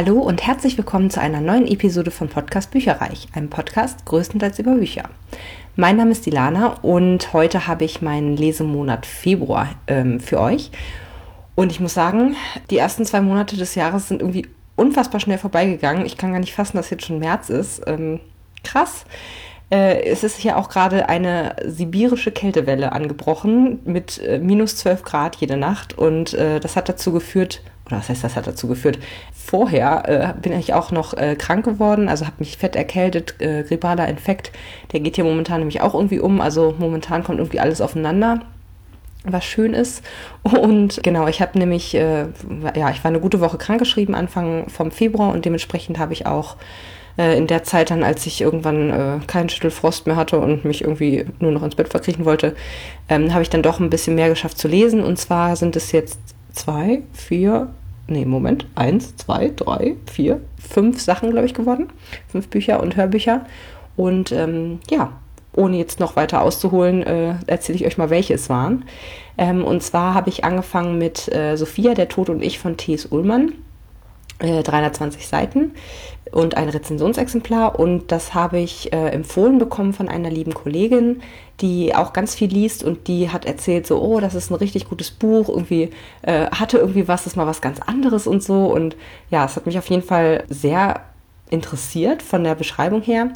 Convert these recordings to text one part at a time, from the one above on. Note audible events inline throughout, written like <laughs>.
Hallo und herzlich willkommen zu einer neuen Episode von Podcast Bücherreich, einem Podcast größtenteils über Bücher. Mein Name ist Dilana und heute habe ich meinen Lesemonat Februar ähm, für euch. Und ich muss sagen, die ersten zwei Monate des Jahres sind irgendwie unfassbar schnell vorbeigegangen. Ich kann gar nicht fassen, dass jetzt schon März ist. Ähm, krass. Äh, es ist ja auch gerade eine sibirische Kältewelle angebrochen mit äh, minus 12 Grad jede Nacht. Und äh, das hat dazu geführt, oder was heißt, das hat dazu geführt? Vorher äh, bin ich auch noch äh, krank geworden, also habe mich fett erkältet, äh, grippaler Infekt. Der geht hier momentan nämlich auch irgendwie um. Also momentan kommt irgendwie alles aufeinander was schön ist. Und genau, ich habe nämlich, äh, ja, ich war eine gute Woche krankgeschrieben Anfang vom Februar und dementsprechend habe ich auch äh, in der Zeit dann, als ich irgendwann äh, keinen Schüttelfrost mehr hatte und mich irgendwie nur noch ins Bett verkriechen wollte, ähm, habe ich dann doch ein bisschen mehr geschafft zu lesen. Und zwar sind es jetzt zwei, vier, nee, Moment, eins, zwei, drei, vier, fünf Sachen, glaube ich, geworden. Fünf Bücher und Hörbücher. Und ähm, ja, ohne jetzt noch weiter auszuholen, äh, erzähle ich euch mal, welche es waren. Ähm, und zwar habe ich angefangen mit äh, Sophia, der Tod und ich von T.S. Ullmann. 320 äh, Seiten und ein Rezensionsexemplar. Und das habe ich äh, empfohlen bekommen von einer lieben Kollegin, die auch ganz viel liest und die hat erzählt so, oh, das ist ein richtig gutes Buch, irgendwie äh, hatte irgendwie was, das ist mal was ganz anderes und so. Und ja, es hat mich auf jeden Fall sehr interessiert von der Beschreibung her.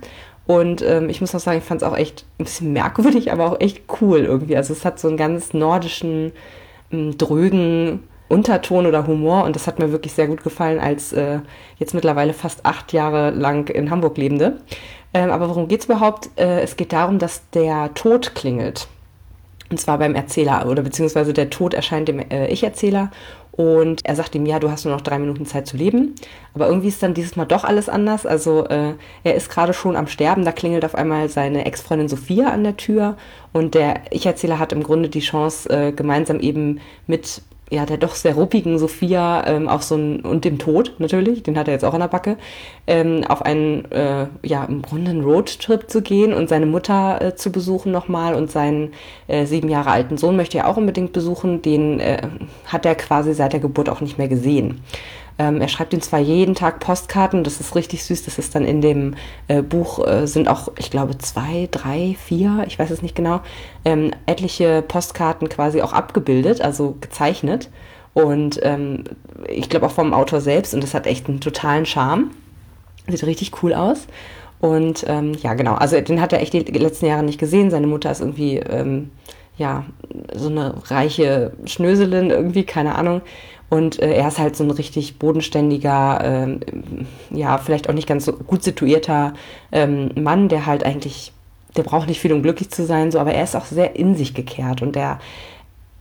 Und ähm, ich muss auch sagen, ich fand es auch echt ein bisschen merkwürdig, aber auch echt cool irgendwie. Also es hat so einen ganz nordischen, ähm, drögen Unterton oder Humor und das hat mir wirklich sehr gut gefallen als äh, jetzt mittlerweile fast acht Jahre lang in Hamburg lebende. Ähm, aber worum geht es überhaupt? Äh, es geht darum, dass der Tod klingelt. Und zwar beim Erzähler oder beziehungsweise der Tod erscheint dem äh, Ich-Erzähler und er sagt ihm, ja, du hast nur noch drei Minuten Zeit zu leben. Aber irgendwie ist dann dieses Mal doch alles anders. Also äh, er ist gerade schon am Sterben, da klingelt auf einmal seine Ex-Freundin Sophia an der Tür und der Ich-Erzähler hat im Grunde die Chance, äh, gemeinsam eben mit ja, der doch sehr ruppigen Sophia ähm, auf so ein, und dem Tod natürlich, den hat er jetzt auch an der Backe, ähm, auf einen, äh, ja, im Grunde Roadtrip zu gehen und seine Mutter äh, zu besuchen nochmal und seinen äh, sieben Jahre alten Sohn möchte er auch unbedingt besuchen, den äh, hat er quasi seit der Geburt auch nicht mehr gesehen. Ähm, er schreibt ihm zwar jeden Tag Postkarten, das ist richtig süß, das ist dann in dem äh, Buch, äh, sind auch, ich glaube, zwei, drei, vier, ich weiß es nicht genau, ähm, etliche Postkarten quasi auch abgebildet, also gezeichnet. Und ähm, ich glaube auch vom Autor selbst, und das hat echt einen totalen Charme. Sieht richtig cool aus. Und ähm, ja, genau, also den hat er echt die letzten Jahre nicht gesehen. Seine Mutter ist irgendwie, ähm, ja, so eine reiche Schnöselin irgendwie, keine Ahnung. Und äh, er ist halt so ein richtig bodenständiger, ähm, ja, vielleicht auch nicht ganz so gut situierter ähm, Mann, der halt eigentlich, der braucht nicht viel, um glücklich zu sein, so, aber er ist auch sehr in sich gekehrt und der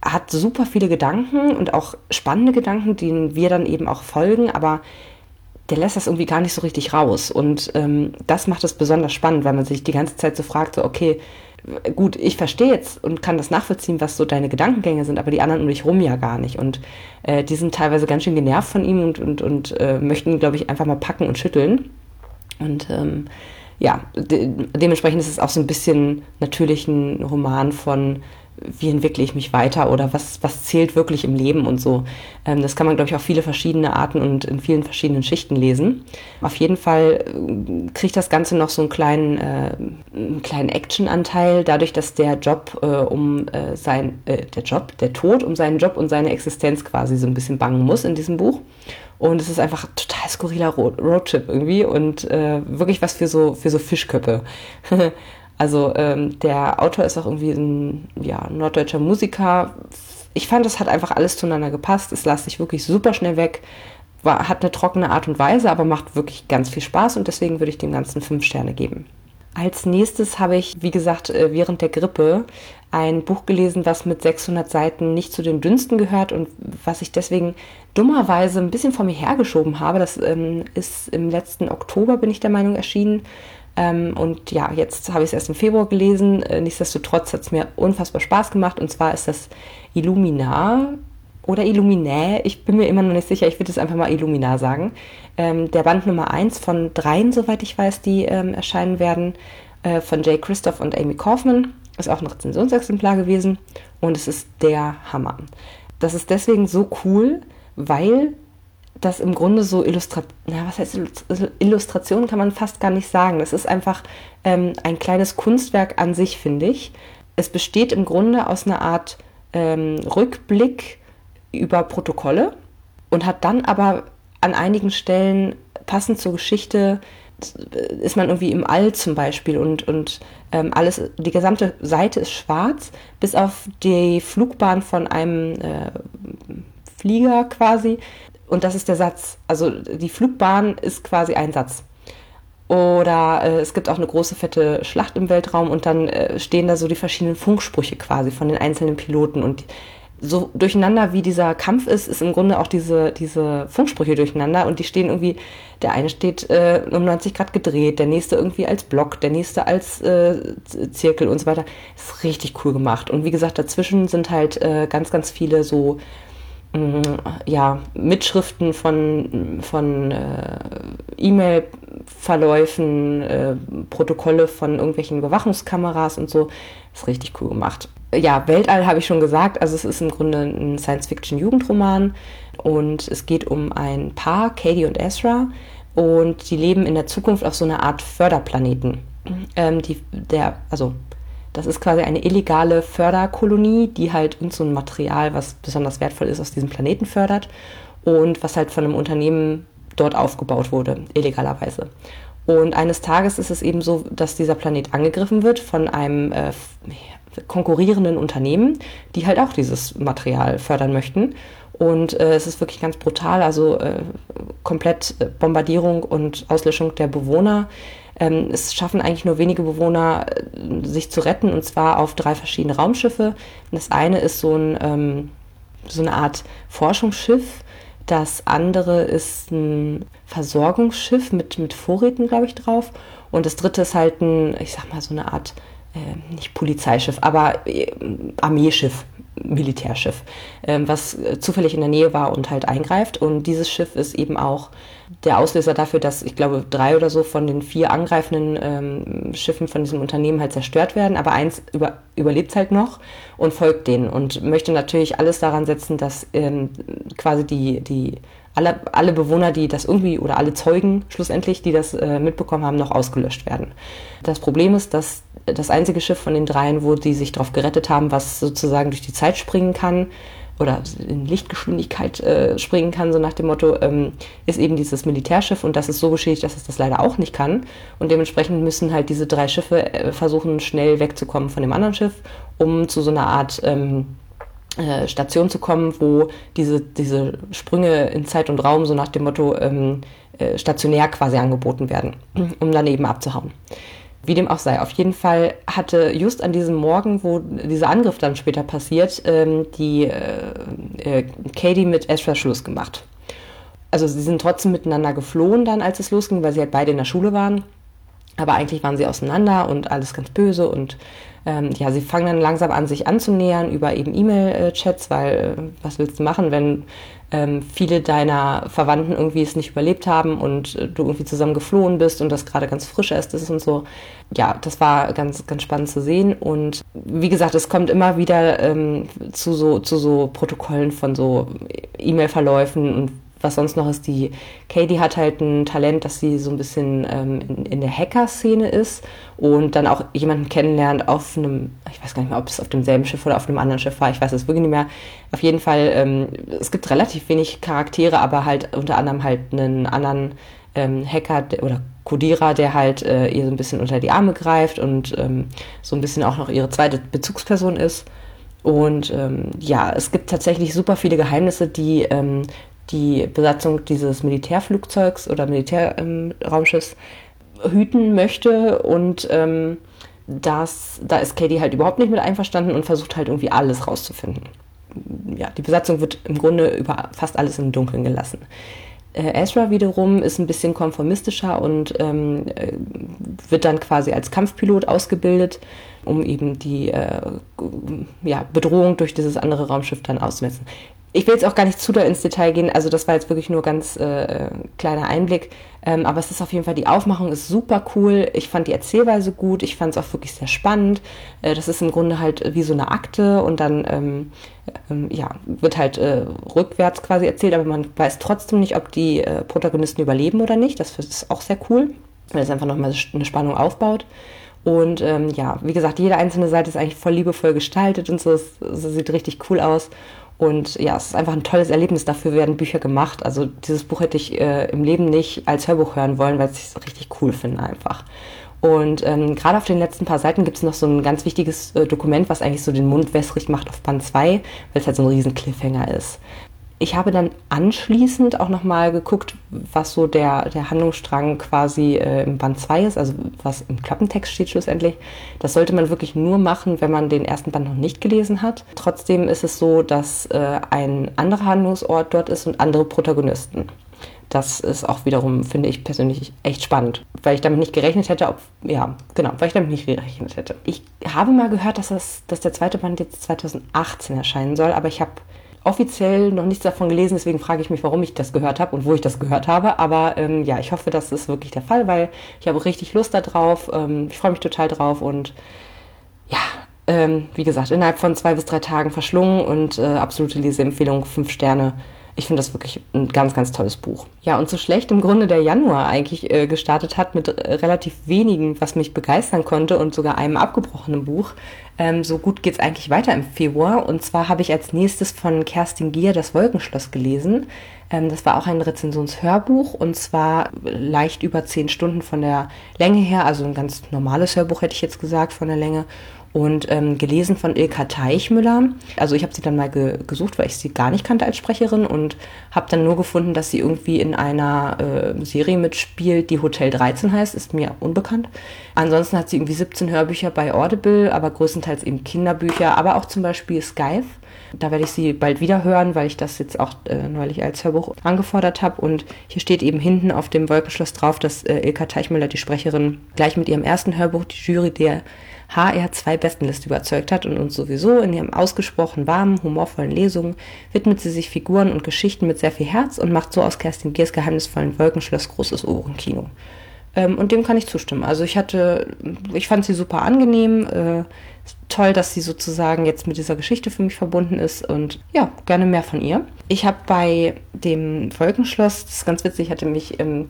hat super viele Gedanken und auch spannende Gedanken, denen wir dann eben auch folgen, aber der lässt das irgendwie gar nicht so richtig raus. Und ähm, das macht es besonders spannend, weil man sich die ganze Zeit so fragt, so, okay, gut, ich verstehe jetzt und kann das nachvollziehen, was so deine Gedankengänge sind, aber die anderen um dich rum ja gar nicht. Und äh, die sind teilweise ganz schön genervt von ihm und, und, und äh, möchten ihn, glaube ich, einfach mal packen und schütteln. Und ähm, ja, de dementsprechend ist es auch so ein bisschen natürlich ein Roman von wie entwickle ich mich weiter oder was, was zählt wirklich im Leben und so. Ähm, das kann man, glaube ich, auf viele verschiedene Arten und in vielen verschiedenen Schichten lesen. Auf jeden Fall äh, kriegt das Ganze noch so einen kleinen, äh, einen kleinen Action-Anteil, dadurch, dass der Job äh, um äh, sein, äh, der Job, der Tod um seinen Job und seine Existenz quasi so ein bisschen bangen muss in diesem Buch. Und es ist einfach ein total skurriler Roadtrip irgendwie und äh, wirklich was für so, für so Fischköppe. <laughs> Also ähm, der Autor ist auch irgendwie ein ja, norddeutscher Musiker. Ich fand, das hat einfach alles zueinander gepasst. Es las sich wirklich super schnell weg. War, hat eine trockene Art und Weise, aber macht wirklich ganz viel Spaß und deswegen würde ich dem Ganzen fünf Sterne geben. Als nächstes habe ich, wie gesagt, äh, während der Grippe ein Buch gelesen, was mit 600 Seiten nicht zu den dünnsten gehört und was ich deswegen dummerweise ein bisschen vor mir hergeschoben habe. Das ähm, ist im letzten Oktober, bin ich der Meinung, erschienen. Ähm, und ja, jetzt habe ich es erst im Februar gelesen. Äh, nichtsdestotrotz hat es mir unfassbar Spaß gemacht. Und zwar ist das Illuminar oder Illuminae. Ich bin mir immer noch nicht sicher. Ich würde es einfach mal Illuminar sagen. Ähm, der Band Nummer 1 von dreien, soweit ich weiß, die ähm, erscheinen werden, äh, von Jay Christoph und Amy Kaufman. Ist auch ein Rezensionsexemplar gewesen. Und es ist der Hammer. Das ist deswegen so cool, weil das im Grunde so Illustra na, was heißt Illustration kann man fast gar nicht sagen. Das ist einfach ähm, ein kleines Kunstwerk an sich, finde ich. Es besteht im Grunde aus einer Art ähm, Rückblick über Protokolle und hat dann aber an einigen Stellen passend zur Geschichte ist man irgendwie im All zum Beispiel und, und ähm, alles, die gesamte Seite ist schwarz, bis auf die Flugbahn von einem äh, Flieger quasi. Und das ist der Satz. Also die Flugbahn ist quasi ein Satz. Oder äh, es gibt auch eine große fette Schlacht im Weltraum und dann äh, stehen da so die verschiedenen Funksprüche quasi von den einzelnen Piloten und so durcheinander wie dieser Kampf ist, ist im Grunde auch diese, diese Funksprüche durcheinander und die stehen irgendwie, der eine steht äh, um 90 Grad gedreht, der nächste irgendwie als Block, der nächste als äh, Zirkel und so weiter. Ist richtig cool gemacht. Und wie gesagt, dazwischen sind halt äh, ganz, ganz viele so ja, Mitschriften von, von äh, E-Mail-Verläufen, äh, Protokolle von irgendwelchen Überwachungskameras und so. Ist richtig cool gemacht ja, Weltall habe ich schon gesagt. Also es ist im Grunde ein Science-Fiction-Jugendroman und es geht um ein Paar, Katie und Ezra, und die leben in der Zukunft auf so einer Art Förderplaneten. Ähm, die, der, also das ist quasi eine illegale Förderkolonie, die halt uns so ein Material, was besonders wertvoll ist, aus diesem Planeten fördert und was halt von einem Unternehmen dort aufgebaut wurde, illegalerweise. Und eines Tages ist es eben so, dass dieser Planet angegriffen wird von einem äh, konkurrierenden Unternehmen, die halt auch dieses Material fördern möchten. Und äh, es ist wirklich ganz brutal, also äh, komplett Bombardierung und Auslöschung der Bewohner. Ähm, es schaffen eigentlich nur wenige Bewohner, äh, sich zu retten, und zwar auf drei verschiedene Raumschiffe. Das eine ist so, ein, ähm, so eine Art Forschungsschiff. Das andere ist ein Versorgungsschiff mit, mit Vorräten, glaube ich, drauf. Und das dritte ist halt ein, ich sag mal, so eine Art äh, nicht Polizeischiff, aber äh, Armeeschiff, Militärschiff, äh, was zufällig in der Nähe war und halt eingreift. Und dieses Schiff ist eben auch der Auslöser dafür, dass ich glaube drei oder so von den vier angreifenden ähm, Schiffen von diesem Unternehmen halt zerstört werden, aber eins über, überlebt halt noch und folgt denen und möchte natürlich alles daran setzen, dass ähm, quasi die, die alle, alle Bewohner, die das irgendwie oder alle Zeugen schlussendlich, die das äh, mitbekommen haben, noch ausgelöscht werden. Das Problem ist, dass das einzige Schiff von den dreien, wo die sich darauf gerettet haben, was sozusagen durch die Zeit springen kann oder in Lichtgeschwindigkeit äh, springen kann, so nach dem Motto, ähm, ist eben dieses Militärschiff und das ist so beschädigt, dass es das leider auch nicht kann. Und dementsprechend müssen halt diese drei Schiffe äh, versuchen, schnell wegzukommen von dem anderen Schiff, um zu so einer Art ähm, äh, Station zu kommen, wo diese, diese Sprünge in Zeit und Raum so nach dem Motto ähm, äh, stationär quasi angeboten werden, um dann eben abzuhauen. Wie dem auch sei. Auf jeden Fall hatte just an diesem Morgen, wo dieser Angriff dann später passiert, ähm, die äh, äh, Katie mit Ezra Schluss gemacht. Also sie sind trotzdem miteinander geflohen dann, als es losging, weil sie halt beide in der Schule waren. Aber eigentlich waren sie auseinander und alles ganz böse und ähm, ja, sie fangen dann langsam an, sich anzunähern über eben E-Mail-Chats, weil äh, was willst du machen, wenn ähm, viele deiner Verwandten irgendwie es nicht überlebt haben und äh, du irgendwie zusammen geflohen bist und das gerade ganz frisch ist, ist und so. Ja, das war ganz, ganz spannend zu sehen. Und wie gesagt, es kommt immer wieder ähm, zu, so, zu so Protokollen von so E-Mail-Verläufen und was sonst noch ist, die Katie hat halt ein Talent, dass sie so ein bisschen ähm, in, in, der Hacker-Szene ist und dann auch jemanden kennenlernt auf einem, ich weiß gar nicht mehr, ob es auf demselben Schiff oder auf einem anderen Schiff war, ich weiß es wirklich nicht mehr. Auf jeden Fall, ähm, es gibt relativ wenig Charaktere, aber halt unter anderem halt einen anderen ähm, Hacker oder Codierer, der halt äh, ihr so ein bisschen unter die Arme greift und ähm, so ein bisschen auch noch ihre zweite Bezugsperson ist. Und ähm, ja, es gibt tatsächlich super viele Geheimnisse, die ähm, die Besatzung dieses Militärflugzeugs oder Militärraumschiffs ähm, hüten möchte und ähm, das, da ist Katie halt überhaupt nicht mit einverstanden und versucht halt irgendwie alles rauszufinden. Ja, die Besatzung wird im Grunde über fast alles im Dunkeln gelassen. Äh, Ezra wiederum ist ein bisschen konformistischer und ähm, äh, wird dann quasi als Kampfpilot ausgebildet, um eben die äh, ja, Bedrohung durch dieses andere Raumschiff dann auszumessen ich will jetzt auch gar nicht zu doll ins Detail gehen, also das war jetzt wirklich nur ganz äh, kleiner Einblick, ähm, aber es ist auf jeden Fall, die Aufmachung ist super cool, ich fand die Erzählweise gut, ich fand es auch wirklich sehr spannend, äh, das ist im Grunde halt wie so eine Akte und dann, ähm, ähm, ja, wird halt äh, rückwärts quasi erzählt, aber man weiß trotzdem nicht, ob die äh, Protagonisten überleben oder nicht, das ist auch sehr cool, weil es einfach nochmal eine Spannung aufbaut. Und ähm, ja, wie gesagt, jede einzelne Seite ist eigentlich voll liebevoll gestaltet und so. Es, es sieht richtig cool aus. Und ja, es ist einfach ein tolles Erlebnis. Dafür werden Bücher gemacht. Also dieses Buch hätte ich äh, im Leben nicht als Hörbuch hören wollen, weil ich es richtig cool finde einfach. Und ähm, gerade auf den letzten paar Seiten gibt es noch so ein ganz wichtiges äh, Dokument, was eigentlich so den Mund wässrig macht auf Band 2, weil es halt so ein riesen Cliffhanger ist. Ich habe dann anschließend auch nochmal geguckt, was so der, der Handlungsstrang quasi äh, im Band 2 ist, also was im Klappentext steht schlussendlich. Das sollte man wirklich nur machen, wenn man den ersten Band noch nicht gelesen hat. Trotzdem ist es so, dass äh, ein anderer Handlungsort dort ist und andere Protagonisten. Das ist auch wiederum, finde ich persönlich echt spannend, weil ich damit nicht gerechnet hätte, ob, ja, genau, weil ich damit nicht gerechnet hätte. Ich habe mal gehört, dass, das, dass der zweite Band jetzt 2018 erscheinen soll, aber ich habe offiziell noch nichts davon gelesen, deswegen frage ich mich, warum ich das gehört habe und wo ich das gehört habe. Aber ähm, ja, ich hoffe, das ist wirklich der Fall, weil ich habe richtig Lust darauf. Ähm, ich freue mich total drauf und ja, ähm, wie gesagt, innerhalb von zwei bis drei Tagen verschlungen und äh, absolute Leseempfehlung, fünf Sterne ich finde das wirklich ein ganz, ganz tolles Buch. Ja, und so schlecht im Grunde der Januar eigentlich äh, gestartet hat mit äh, relativ wenigen, was mich begeistern konnte und sogar einem abgebrochenen Buch, ähm, so gut geht's eigentlich weiter im Februar. Und zwar habe ich als nächstes von Kerstin Gier das Wolkenschloss gelesen. Ähm, das war auch ein Rezensionshörbuch und zwar leicht über zehn Stunden von der Länge her, also ein ganz normales Hörbuch hätte ich jetzt gesagt von der Länge und ähm, gelesen von Ilka Teichmüller. Also ich habe sie dann mal ge gesucht, weil ich sie gar nicht kannte als Sprecherin und habe dann nur gefunden, dass sie irgendwie in einer äh, Serie mitspielt, die Hotel 13 heißt, ist mir unbekannt. Ansonsten hat sie irgendwie 17 Hörbücher bei Audible, aber größtenteils eben Kinderbücher, aber auch zum Beispiel Skype. Da werde ich sie bald wieder hören, weil ich das jetzt auch äh, neulich als Hörbuch angefordert habe. Und hier steht eben hinten auf dem Wolkenschloss drauf, dass äh, Ilka Teichmüller, die Sprecherin, gleich mit ihrem ersten Hörbuch die Jury der HR2 Bestenliste überzeugt hat und uns sowieso in ihrem ausgesprochen warmen, humorvollen Lesungen widmet sie sich Figuren und Geschichten mit sehr viel Herz und macht so aus Kerstin Giers geheimnisvollen Wolkenschloss großes Ohrenkino. Ähm, und dem kann ich zustimmen. Also ich hatte, ich fand sie super angenehm. Äh, toll, dass sie sozusagen jetzt mit dieser Geschichte für mich verbunden ist und ja, gerne mehr von ihr. Ich habe bei dem Wolkenschloss, das ist ganz witzig, hatte mich ähm,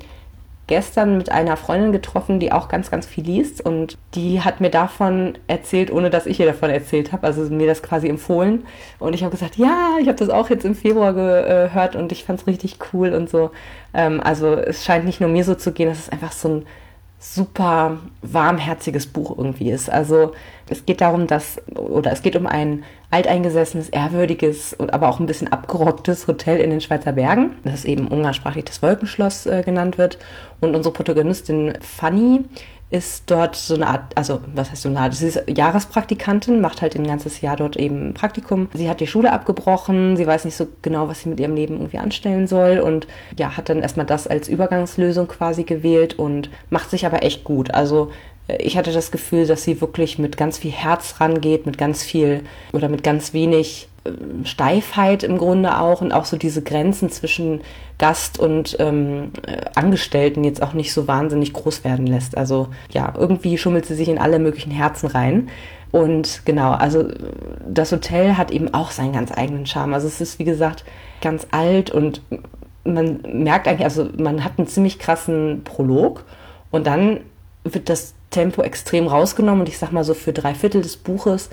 gestern mit einer Freundin getroffen, die auch ganz, ganz viel liest und die hat mir davon erzählt, ohne dass ich ihr davon erzählt habe, also mir das quasi empfohlen und ich habe gesagt, ja, ich habe das auch jetzt im Februar gehört und ich fand es richtig cool und so. Ähm, also es scheint nicht nur mir so zu gehen, dass es einfach so ein super warmherziges Buch irgendwie ist. Also es geht darum, dass, oder es geht um ein alteingesessenes, ehrwürdiges und aber auch ein bisschen abgerocktes Hotel in den Schweizer Bergen, das eben umgangssprachlich das Wolkenschloss äh, genannt wird. Und unsere Protagonistin Fanny ist dort so eine Art, also was heißt so eine Art, sie ist Jahrespraktikantin, macht halt ein ganzes Jahr dort eben Praktikum. Sie hat die Schule abgebrochen, sie weiß nicht so genau, was sie mit ihrem Leben irgendwie anstellen soll und ja, hat dann erstmal das als Übergangslösung quasi gewählt und macht sich aber echt gut. Also ich hatte das Gefühl, dass sie wirklich mit ganz viel Herz rangeht, mit ganz viel oder mit ganz wenig ähm, Steifheit im Grunde auch und auch so diese Grenzen zwischen Gast und ähm, äh, Angestellten jetzt auch nicht so wahnsinnig groß werden lässt. Also ja, irgendwie schummelt sie sich in alle möglichen Herzen rein. Und genau, also das Hotel hat eben auch seinen ganz eigenen Charme. Also es ist, wie gesagt, ganz alt und man merkt eigentlich, also man hat einen ziemlich krassen Prolog und dann wird das Tempo extrem rausgenommen und ich sag mal so für drei Viertel des Buches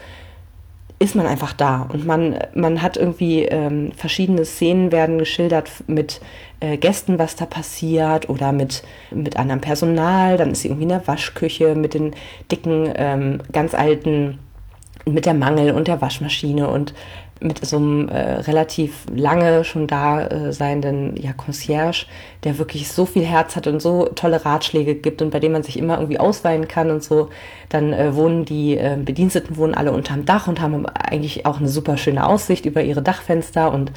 ist man einfach da und man, man hat irgendwie ähm, verschiedene Szenen werden geschildert mit äh, Gästen, was da passiert oder mit, mit anderem Personal. Dann ist irgendwie in der Waschküche mit den dicken, ähm, ganz alten, mit der Mangel und der Waschmaschine und mit so einem äh, relativ lange schon da äh, seienden ja, Concierge, der wirklich so viel Herz hat und so tolle Ratschläge gibt und bei dem man sich immer irgendwie ausweihen kann und so. Dann äh, wohnen die äh, Bediensteten wohnen alle unterm Dach und haben eigentlich auch eine super schöne Aussicht über ihre Dachfenster und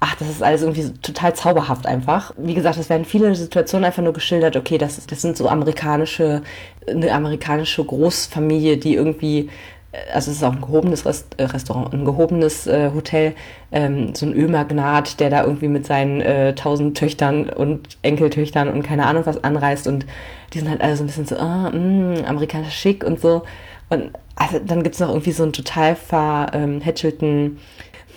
ach, das ist alles irgendwie total zauberhaft einfach. Wie gesagt, es werden viele Situationen einfach nur geschildert, okay, das, das sind so amerikanische, eine amerikanische Großfamilie, die irgendwie also es ist auch ein gehobenes Rest, äh, Restaurant, ein gehobenes äh, Hotel, ähm, so ein Ölmagnat, der da irgendwie mit seinen äh, tausend Töchtern und Enkeltöchtern und keine Ahnung was anreist und die sind halt alle so ein bisschen so, ah, mh, amerikanischer Schick und so. Und also, dann gibt's noch irgendwie so einen total verhätschelten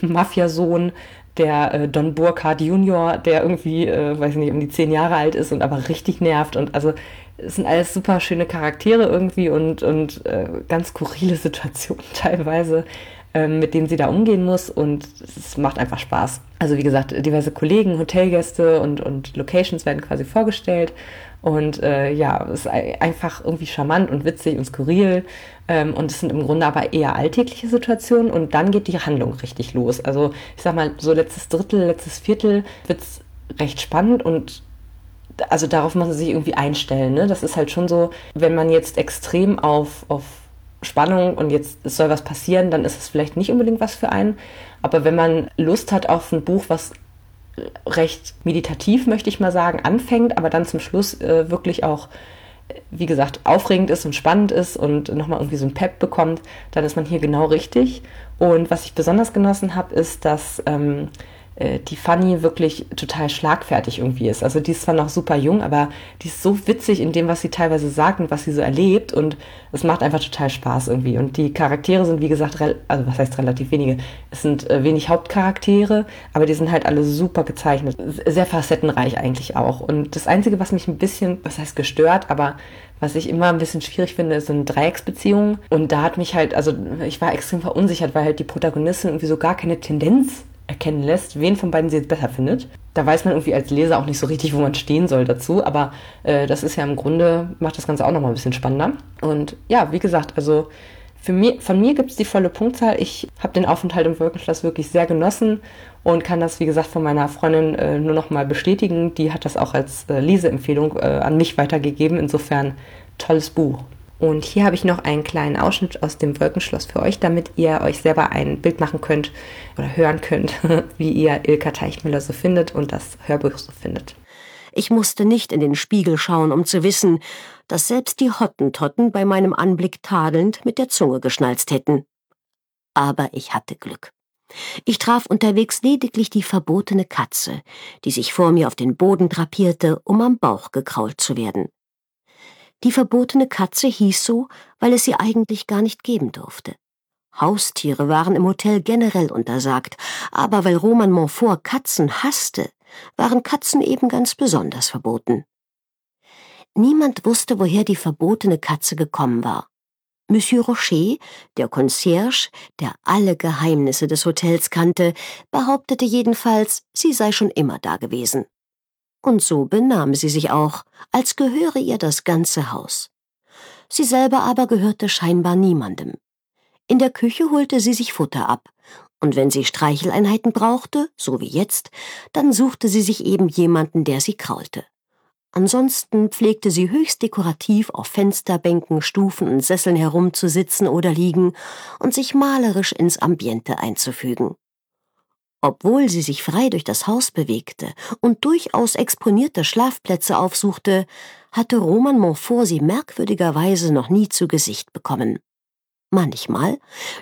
Mafiasohn, der äh, Don Burkhardt Junior, der irgendwie, äh, weiß nicht, um die zehn Jahre alt ist und aber richtig nervt und also es sind alles super schöne Charaktere irgendwie und, und äh, ganz skurrile <laughs> Situationen teilweise, äh, mit denen sie da umgehen muss und es macht einfach Spaß. Also wie gesagt, diverse Kollegen, Hotelgäste und, und Locations werden quasi vorgestellt und äh, ja, es ist einfach irgendwie charmant und witzig und skurril. Ähm, und es sind im Grunde aber eher alltägliche Situationen und dann geht die Handlung richtig los. Also ich sag mal, so letztes Drittel, letztes Viertel wird's recht spannend und also darauf muss man sich irgendwie einstellen. Ne? Das ist halt schon so, wenn man jetzt extrem auf, auf Spannung und jetzt soll was passieren, dann ist es vielleicht nicht unbedingt was für einen. Aber wenn man Lust hat auf ein Buch, was recht meditativ, möchte ich mal sagen, anfängt, aber dann zum Schluss äh, wirklich auch, wie gesagt, aufregend ist und spannend ist und nochmal irgendwie so ein Pep bekommt, dann ist man hier genau richtig. Und was ich besonders genossen habe, ist, dass ähm, äh, die Fanny wirklich total schlagfertig irgendwie ist. Also die ist zwar noch super jung, aber die ist so witzig in dem, was sie teilweise sagt und was sie so erlebt und es macht einfach total Spaß irgendwie. Und die Charaktere sind, wie gesagt, also was heißt relativ wenige? Es sind äh, wenig Hauptcharaktere, aber die sind halt alle super gezeichnet. Sehr facettenreich eigentlich auch. Und das Einzige, was mich ein bisschen, was heißt gestört, aber was ich immer ein bisschen schwierig finde, sind Dreiecksbeziehungen. Und da hat mich halt, also ich war extrem verunsichert, weil halt die Protagonistin irgendwie so gar keine Tendenz erkennen lässt, wen von beiden sie jetzt besser findet. Da weiß man irgendwie als Leser auch nicht so richtig, wo man stehen soll dazu, aber äh, das ist ja im Grunde, macht das Ganze auch nochmal ein bisschen spannender. Und ja, wie gesagt, also mir, von mir gibt es die volle Punktzahl. Ich habe den Aufenthalt im Wolkenschloss wirklich sehr genossen und kann das, wie gesagt, von meiner Freundin äh, nur nochmal bestätigen. Die hat das auch als äh, Leseempfehlung äh, an mich weitergegeben. Insofern tolles Buch. Und hier habe ich noch einen kleinen Ausschnitt aus dem Wolkenschloss für euch, damit ihr euch selber ein Bild machen könnt oder hören könnt, <laughs> wie ihr Ilka Teichmüller so findet und das Hörbuch so findet. Ich musste nicht in den Spiegel schauen, um zu wissen, dass selbst die Hottentotten bei meinem Anblick tadelnd mit der Zunge geschnalzt hätten. Aber ich hatte Glück. Ich traf unterwegs lediglich die verbotene Katze, die sich vor mir auf den Boden drapierte, um am Bauch gekrault zu werden. Die verbotene Katze hieß so, weil es sie eigentlich gar nicht geben durfte. Haustiere waren im Hotel generell untersagt, aber weil Roman Montfort Katzen hasste, waren Katzen eben ganz besonders verboten. Niemand wusste, woher die verbotene Katze gekommen war. Monsieur Rocher, der Concierge, der alle Geheimnisse des Hotels kannte, behauptete jedenfalls, sie sei schon immer da gewesen und so benahm sie sich auch, als gehöre ihr das ganze Haus. Sie selber aber gehörte scheinbar niemandem. In der Küche holte sie sich Futter ab, und wenn sie Streicheleinheiten brauchte, so wie jetzt, dann suchte sie sich eben jemanden, der sie kraulte. Ansonsten pflegte sie höchst dekorativ auf Fensterbänken, Stufen und Sesseln herumzusitzen oder liegen und sich malerisch ins Ambiente einzufügen. Obwohl sie sich frei durch das Haus bewegte und durchaus exponierte Schlafplätze aufsuchte, hatte Roman Montfort sie merkwürdigerweise noch nie zu Gesicht bekommen. Manchmal,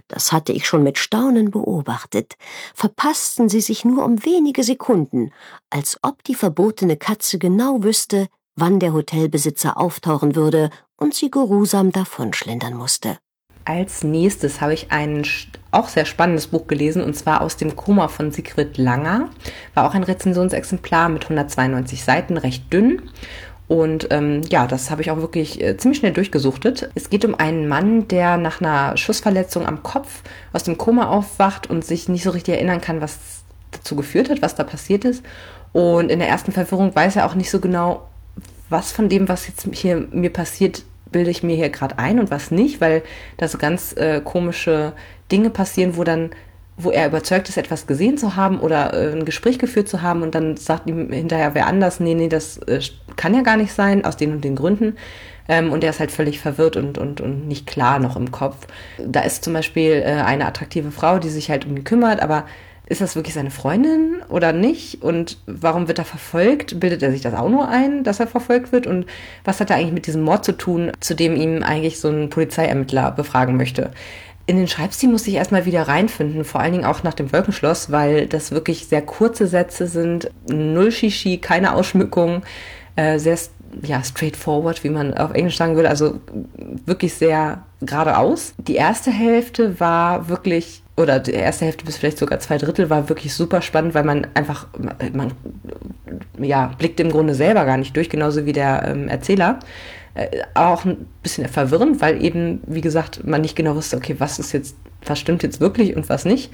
das hatte ich schon mit Staunen beobachtet, verpassten sie sich nur um wenige Sekunden, als ob die verbotene Katze genau wüsste, wann der Hotelbesitzer auftauchen würde und sie geruhsam davonschlendern musste. Als nächstes habe ich ein auch sehr spannendes Buch gelesen und zwar aus dem Koma von Sigrid Langer. War auch ein Rezensionsexemplar mit 192 Seiten, recht dünn. Und ähm, ja, das habe ich auch wirklich äh, ziemlich schnell durchgesuchtet. Es geht um einen Mann, der nach einer Schussverletzung am Kopf aus dem Koma aufwacht und sich nicht so richtig erinnern kann, was dazu geführt hat, was da passiert ist. Und in der ersten Verwirrung weiß er auch nicht so genau, was von dem, was jetzt hier mir passiert, bilde ich mir hier gerade ein und was nicht, weil da so ganz äh, komische Dinge passieren, wo dann, wo er überzeugt ist, etwas gesehen zu haben oder äh, ein Gespräch geführt zu haben und dann sagt ihm hinterher wer anders, nee, nee, das äh, kann ja gar nicht sein, aus den und den Gründen. Ähm, und er ist halt völlig verwirrt und, und, und nicht klar noch im Kopf. Da ist zum Beispiel äh, eine attraktive Frau, die sich halt um ihn kümmert, aber ist das wirklich seine Freundin oder nicht? Und warum wird er verfolgt? Bildet er sich das auch nur ein, dass er verfolgt wird? Und was hat er eigentlich mit diesem Mord zu tun, zu dem ihm eigentlich so ein Polizeiermittler befragen möchte? In den Schreibstil musste ich erstmal wieder reinfinden, vor allen Dingen auch nach dem Wolkenschloss, weil das wirklich sehr kurze Sätze sind, null Shishi, keine Ausschmückung, äh, sehr ja, straightforward, wie man auf Englisch sagen würde, also wirklich sehr geradeaus. Die erste Hälfte war wirklich, oder die erste Hälfte bis vielleicht sogar zwei Drittel war wirklich super spannend, weil man einfach, man ja, blickt im Grunde selber gar nicht durch, genauso wie der ähm, Erzähler. Äh, auch ein bisschen verwirrend, weil eben, wie gesagt, man nicht genau wusste, okay, was ist jetzt, was stimmt jetzt wirklich und was nicht.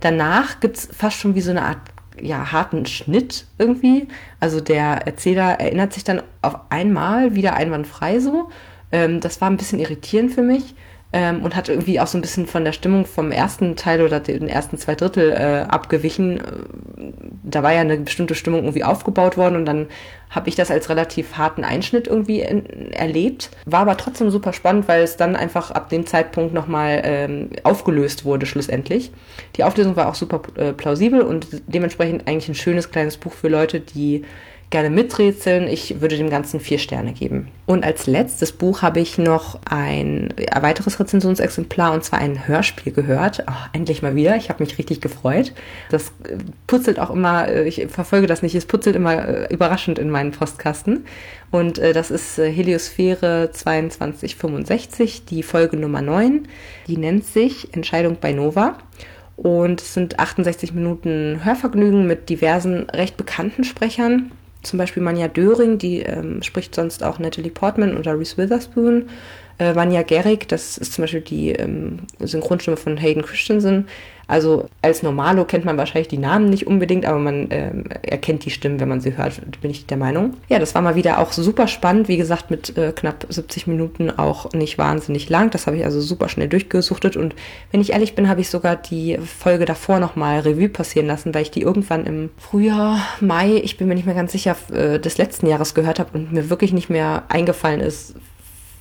Danach gibt es fast schon wie so eine Art ja, harten Schnitt irgendwie. Also der Erzähler erinnert sich dann auf einmal wieder einwandfrei so. Ähm, das war ein bisschen irritierend für mich ähm, und hat irgendwie auch so ein bisschen von der Stimmung vom ersten Teil oder den ersten zwei Drittel äh, abgewichen. Da war ja eine bestimmte Stimmung irgendwie aufgebaut worden und dann habe ich das als relativ harten Einschnitt irgendwie in, erlebt. War aber trotzdem super spannend, weil es dann einfach ab dem Zeitpunkt nochmal ähm, aufgelöst wurde schlussendlich. Die Auflösung war auch super äh, plausibel und dementsprechend eigentlich ein schönes kleines Buch für Leute, die gerne miträtseln. Ich würde dem Ganzen vier Sterne geben. Und als letztes Buch habe ich noch ein weiteres Rezensionsexemplar und zwar ein Hörspiel gehört. Oh, endlich mal wieder. Ich habe mich richtig gefreut. Das äh, putzelt auch immer, äh, ich verfolge das nicht, es putzelt immer äh, überraschend in meinen Postkasten. Und das ist Heliosphäre 2265, die Folge Nummer 9. Die nennt sich Entscheidung bei Nova. Und es sind 68 Minuten Hörvergnügen mit diversen recht bekannten Sprechern zum Beispiel Manja Döring, die ähm, spricht sonst auch Natalie Portman oder Reese Witherspoon. Äh, Vanya Gerrig, das ist zum Beispiel die ähm, Synchronstimme von Hayden Christensen. Also als Normalo kennt man wahrscheinlich die Namen nicht unbedingt, aber man ähm, erkennt die Stimmen, wenn man sie hört, bin ich der Meinung. Ja, das war mal wieder auch super spannend. Wie gesagt, mit äh, knapp 70 Minuten auch nicht wahnsinnig lang. Das habe ich also super schnell durchgesuchtet. Und wenn ich ehrlich bin, habe ich sogar die Folge davor nochmal Revue passieren lassen, weil ich die irgendwann im Frühjahr, Mai, ich bin mir nicht mehr ganz sicher, äh, des letzten Jahres gehört habe und mir wirklich nicht mehr eingefallen ist,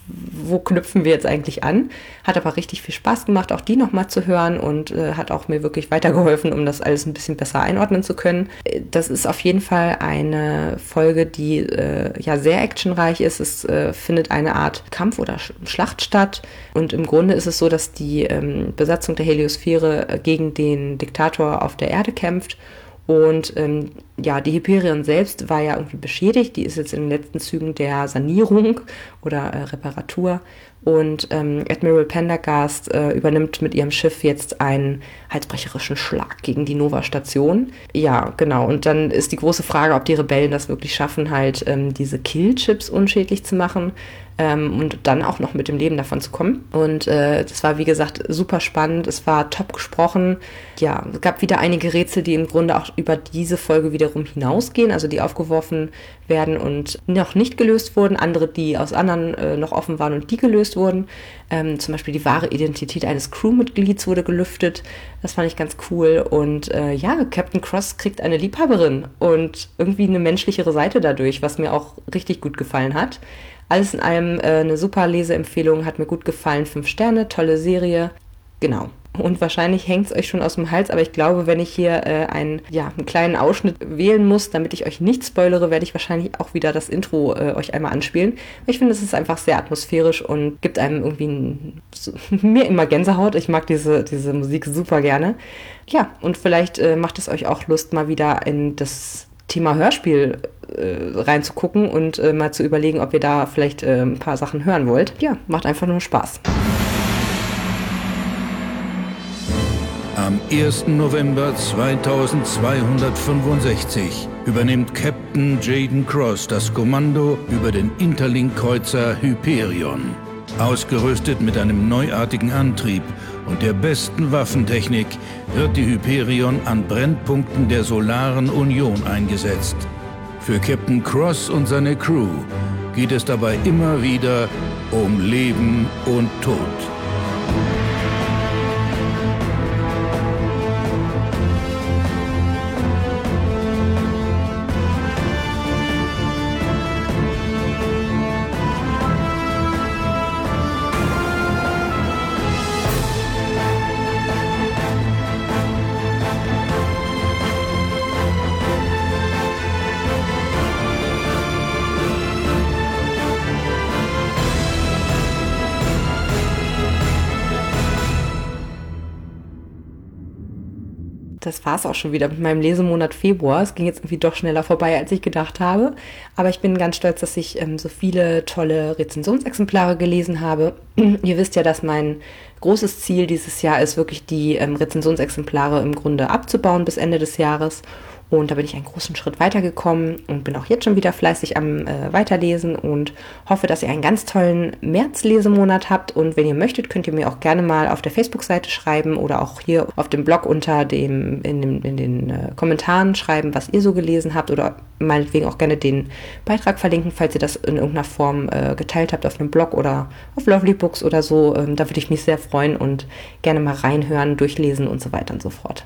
wo knüpfen wir jetzt eigentlich an? Hat aber richtig viel Spaß gemacht, auch die nochmal zu hören und äh, hat auch mir wirklich weitergeholfen, um das alles ein bisschen besser einordnen zu können. Das ist auf jeden Fall eine Folge, die äh, ja sehr actionreich ist. Es äh, findet eine Art Kampf oder Sch Schlacht statt und im Grunde ist es so, dass die ähm, Besatzung der Heliosphäre äh, gegen den Diktator auf der Erde kämpft und ähm, ja, die Hyperion selbst war ja irgendwie beschädigt. Die ist jetzt in den letzten Zügen der Sanierung oder äh, Reparatur. Und ähm, Admiral Pendergast äh, übernimmt mit ihrem Schiff jetzt einen halsbrecherischen Schlag gegen die Nova-Station. Ja, genau. Und dann ist die große Frage, ob die Rebellen das wirklich schaffen, halt ähm, diese Killchips unschädlich zu machen ähm, und dann auch noch mit dem Leben davon zu kommen. Und äh, das war, wie gesagt, super spannend. Es war top gesprochen. Ja, es gab wieder einige Rätsel, die im Grunde auch über diese Folge wiederum hinausgehen, also die aufgeworfen werden und noch nicht gelöst wurden. Andere, die aus anderen äh, noch offen waren und die gelöst wurden. Ähm, zum Beispiel die wahre Identität eines Crewmitglieds wurde gelüftet. Das fand ich ganz cool. Und äh, ja, Captain Cross kriegt eine Liebhaberin und irgendwie eine menschlichere Seite dadurch, was mir auch richtig gut gefallen hat. Alles in allem äh, eine super Leseempfehlung, hat mir gut gefallen. Fünf Sterne, tolle Serie. Genau. Und wahrscheinlich hängt es euch schon aus dem Hals, aber ich glaube, wenn ich hier äh, einen, ja, einen kleinen Ausschnitt wählen muss, damit ich euch nicht spoilere, werde ich wahrscheinlich auch wieder das Intro äh, euch einmal anspielen. Ich finde, es ist einfach sehr atmosphärisch und gibt einem irgendwie ein, so, <laughs> mir immer Gänsehaut. Ich mag diese, diese Musik super gerne. Ja, und vielleicht äh, macht es euch auch Lust, mal wieder in das Thema Hörspiel äh, reinzugucken und äh, mal zu überlegen, ob ihr da vielleicht äh, ein paar Sachen hören wollt. Ja, macht einfach nur Spaß. Am 1. November 2265 übernimmt Captain Jaden Cross das Kommando über den Interlink-Kreuzer Hyperion. Ausgerüstet mit einem neuartigen Antrieb und der besten Waffentechnik wird die Hyperion an Brennpunkten der Solaren Union eingesetzt. Für Captain Cross und seine Crew geht es dabei immer wieder um Leben und Tod. War es auch schon wieder mit meinem Lesemonat Februar. Es ging jetzt irgendwie doch schneller vorbei, als ich gedacht habe. Aber ich bin ganz stolz, dass ich ähm, so viele tolle Rezensionsexemplare gelesen habe. <clears throat> Ihr wisst ja, dass mein großes Ziel dieses Jahr ist, wirklich die ähm, Rezensionsexemplare im Grunde abzubauen bis Ende des Jahres. Und da bin ich einen großen Schritt weitergekommen und bin auch jetzt schon wieder fleißig am äh, Weiterlesen und hoffe, dass ihr einen ganz tollen März-Lesemonat habt. Und wenn ihr möchtet, könnt ihr mir auch gerne mal auf der Facebook-Seite schreiben oder auch hier auf dem Blog unter dem, in, dem, in den äh, Kommentaren schreiben, was ihr so gelesen habt oder meinetwegen auch gerne den Beitrag verlinken, falls ihr das in irgendeiner Form äh, geteilt habt auf einem Blog oder auf Lovely Books oder so. Ähm, da würde ich mich sehr freuen und gerne mal reinhören, durchlesen und so weiter und so fort.